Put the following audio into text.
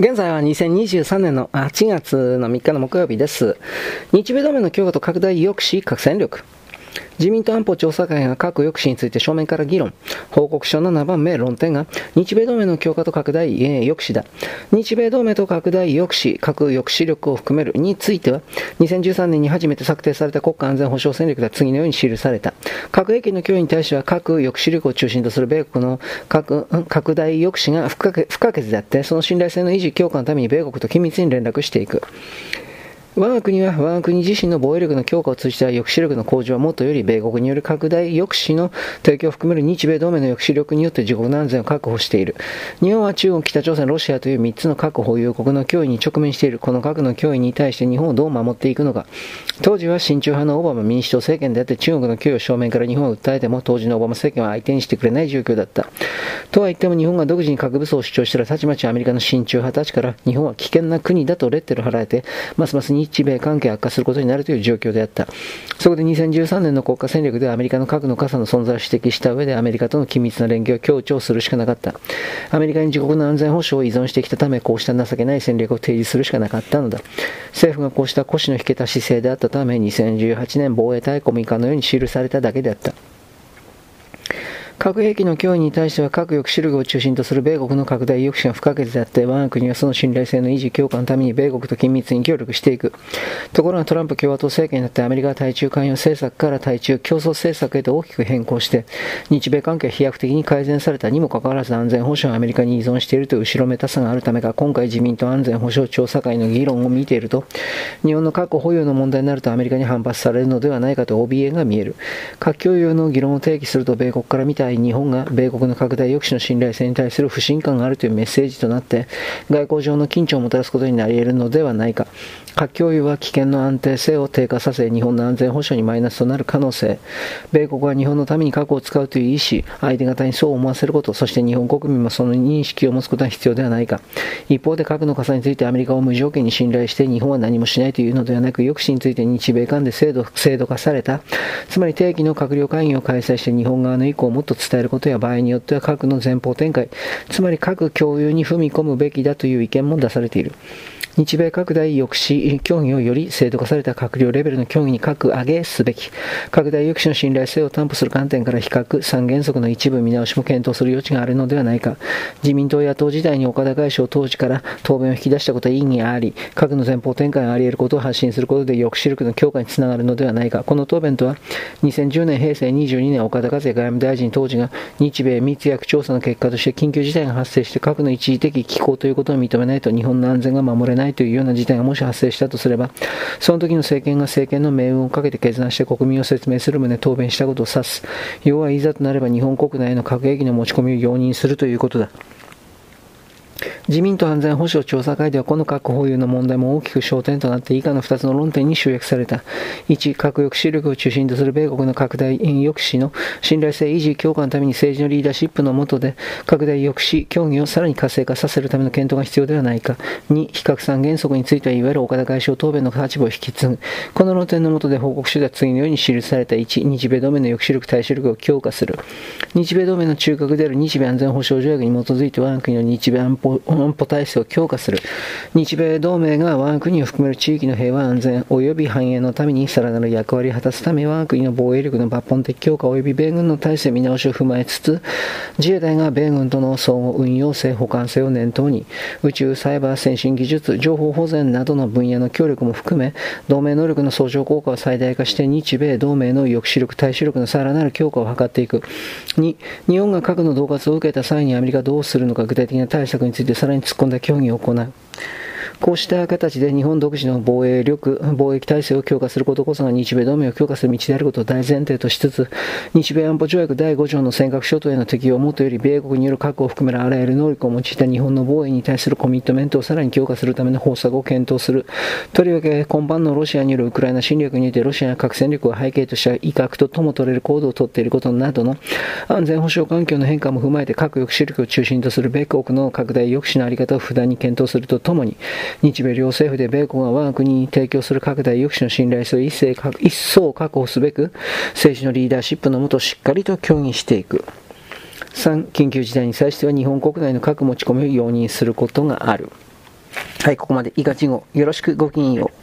現在は2023年の8月の3日の木曜日です。日米同盟の強化と拡大抑止核戦力。自民党安保調査会が核抑止について正面から議論。報告書7番目論点が、日米同盟の強化と拡大、えー、抑止だ。日米同盟と拡大抑止、核抑止力を含めるについては、2013年に初めて策定された国家安全保障戦略では次のように記された。核兵器の脅威に対しては核抑止力を中心とする米国の核拡大抑止が不可欠であって、その信頼性の維持強化のために米国と緊密に連絡していく。我が国は我が国自身の防衛力の強化を通じた抑止力の向上はもとより米国による拡大抑止の提供を含める日米同盟の抑止力によって自国の安全を確保している。日本は中国、北朝鮮、ロシアという3つの核保有国の脅威に直面している。この核の脅威に対して日本をどう守っていくのか。当時は親中派のオバマ民主党政権であって中国の脅威を正面から日本を訴えても当時のオバマ政権は相手にしてくれない状況だった。とは言っても日本が独自に核武装を主張したらたちまちアメリカの親中派たちから日本は危険な国だとレッテル貼られてますます日日米関係悪化することになるという状況であった。そこで2013年の国家戦略ではアメリカの核の傘の存在を指摘した上でアメリカとの緊密な連携を強調するしかなかった。アメリカに自国の安全保障を依存してきたため、こうした情けない戦略を提示するしかなかったのだ。政府がこうした腰の引けた姿勢であったため、2018年防衛大コミカのように記されただけであった。核兵器の脅威に対しては核抑止力を中心とする米国の拡大抑止が不可欠であって、我が国はその信頼性の維持強化のために米国と緊密に協力していく。ところがトランプ共和党政権になってアメリカは対中関与政策から対中競争政策へと大きく変更して、日米関係は飛躍的に改善されたにもかかわらず安全保障はアメリカに依存しているという後ろめたさがあるためか、今回自民党安全保障調査会の議論を見ていると、日本の核保有の問題になるとアメリカに反発されるのではないかと OBA が見える。核共有の議論を提起すると米国から見たい日本が米国の拡大抑止の信頼性に対する不信感があるというメッセージとなって、外交上の緊張をもたらすことになり得るのではないか。核共有は危険の安定性を低下させ、日本の安全保障にマイナスとなる可能性。米国は日本のために核を使うという意思、相手方にそう思わせること、そして日本国民もその認識を持つことは必要ではないか。一方で核の傘についてアメリカを無条件に信頼して日本は何もしないというのではなく、抑止について日米間で制度制度化された、つまり定期の閣僚会議を開催して日本側の意向をもっと伝えることや場合によっては核の前方展開、つまり核共有に踏み込むべきだという意見も出されている。日米拡大抑止協議をより制度化された閣僚レベルの協議に格上げすべき、拡大抑止の信頼性を担保する観点から比較、三原則の一部見直しも検討する余地があるのではないか。自民党野党時代に岡田外相当時から答弁を引き出したことは意義があり、核の前方展開があり得ることを発信することで抑止力の強化につながるのではないか。この答弁とは、2010年平成22年岡田和也外務大臣当時が日米密約調査の結果として緊急事態が発生して核の一時的機構ということを認めないと日本の安全が守れないないというような事態がもし発生したとすれば、その時の政権が政権の命運をかけて決断して国民を説明する旨答弁したことを指す。要はいざとなれば日本国内への核兵器の持ち込みを容認するということだ。自民党安全保障調査会ではこの核保有の問題も大きく焦点となって以下の2つの論点に集約された。1、核抑止力を中心とする米国の拡大抑止の信頼性維持強化のために政治のリーダーシップの下で拡大抑止協議をさらに活性化させるための検討が必要ではないか。2、非核三原則についてはいわゆる岡田外相答弁の立場を引き継ぐ。この論点の下で報告書では次のように記された1、日米同盟の抑止力、対処力を強化する。日米同盟の中核である日米安全保障条約に基づいて我が国の日米安保安保体制を強化する。日米同盟が我が国を含める地域の平和安全及び繁栄のためにさらなる役割を果たすため我が国の防衛力の抜本的強化及び米軍の体制見直しを踏まえつつ、自衛隊が米軍との相互運用性、補完性を念頭に、宇宙、サイバー、先進技術、情報保全などの分野の協力も含め、同盟能力の相乗効果を最大化して日米同盟の抑止力、対処力のさらなる強化を図っていく。2、日本が核の恫喝を受けた際にアメリカどうするのか具体的な対策についてさらに突っ込んだ協議を行う。こうした形で日本独自の防衛力、貿易体制を強化することこそが日米同盟を強化する道であることを大前提としつつ、日米安保条約第5条の尖閣諸島への適用をもとより米国による核を含めるあらゆる能力を用いた日本の防衛に対するコミットメントをさらに強化するための方策を検討する。とりわけ、今般のロシアによるウクライナ侵略においてロシアや核戦力を背景とした威嚇ととも取れる行動をとっていることなどの安全保障環境の変化も踏まえて核抑止力を中心とする米国の拡大抑止の在り方を不断に検討するとともに、日米両政府で米国が我が国に提供する拡大抑止の信頼性を一層確保すべく、政治のリーダーシップのもとしっかりと協議していく。3、緊急事態に際しては日本国内の核持ち込みを容認することがある。はい、ここまで以下事後よろしくごきげんよう。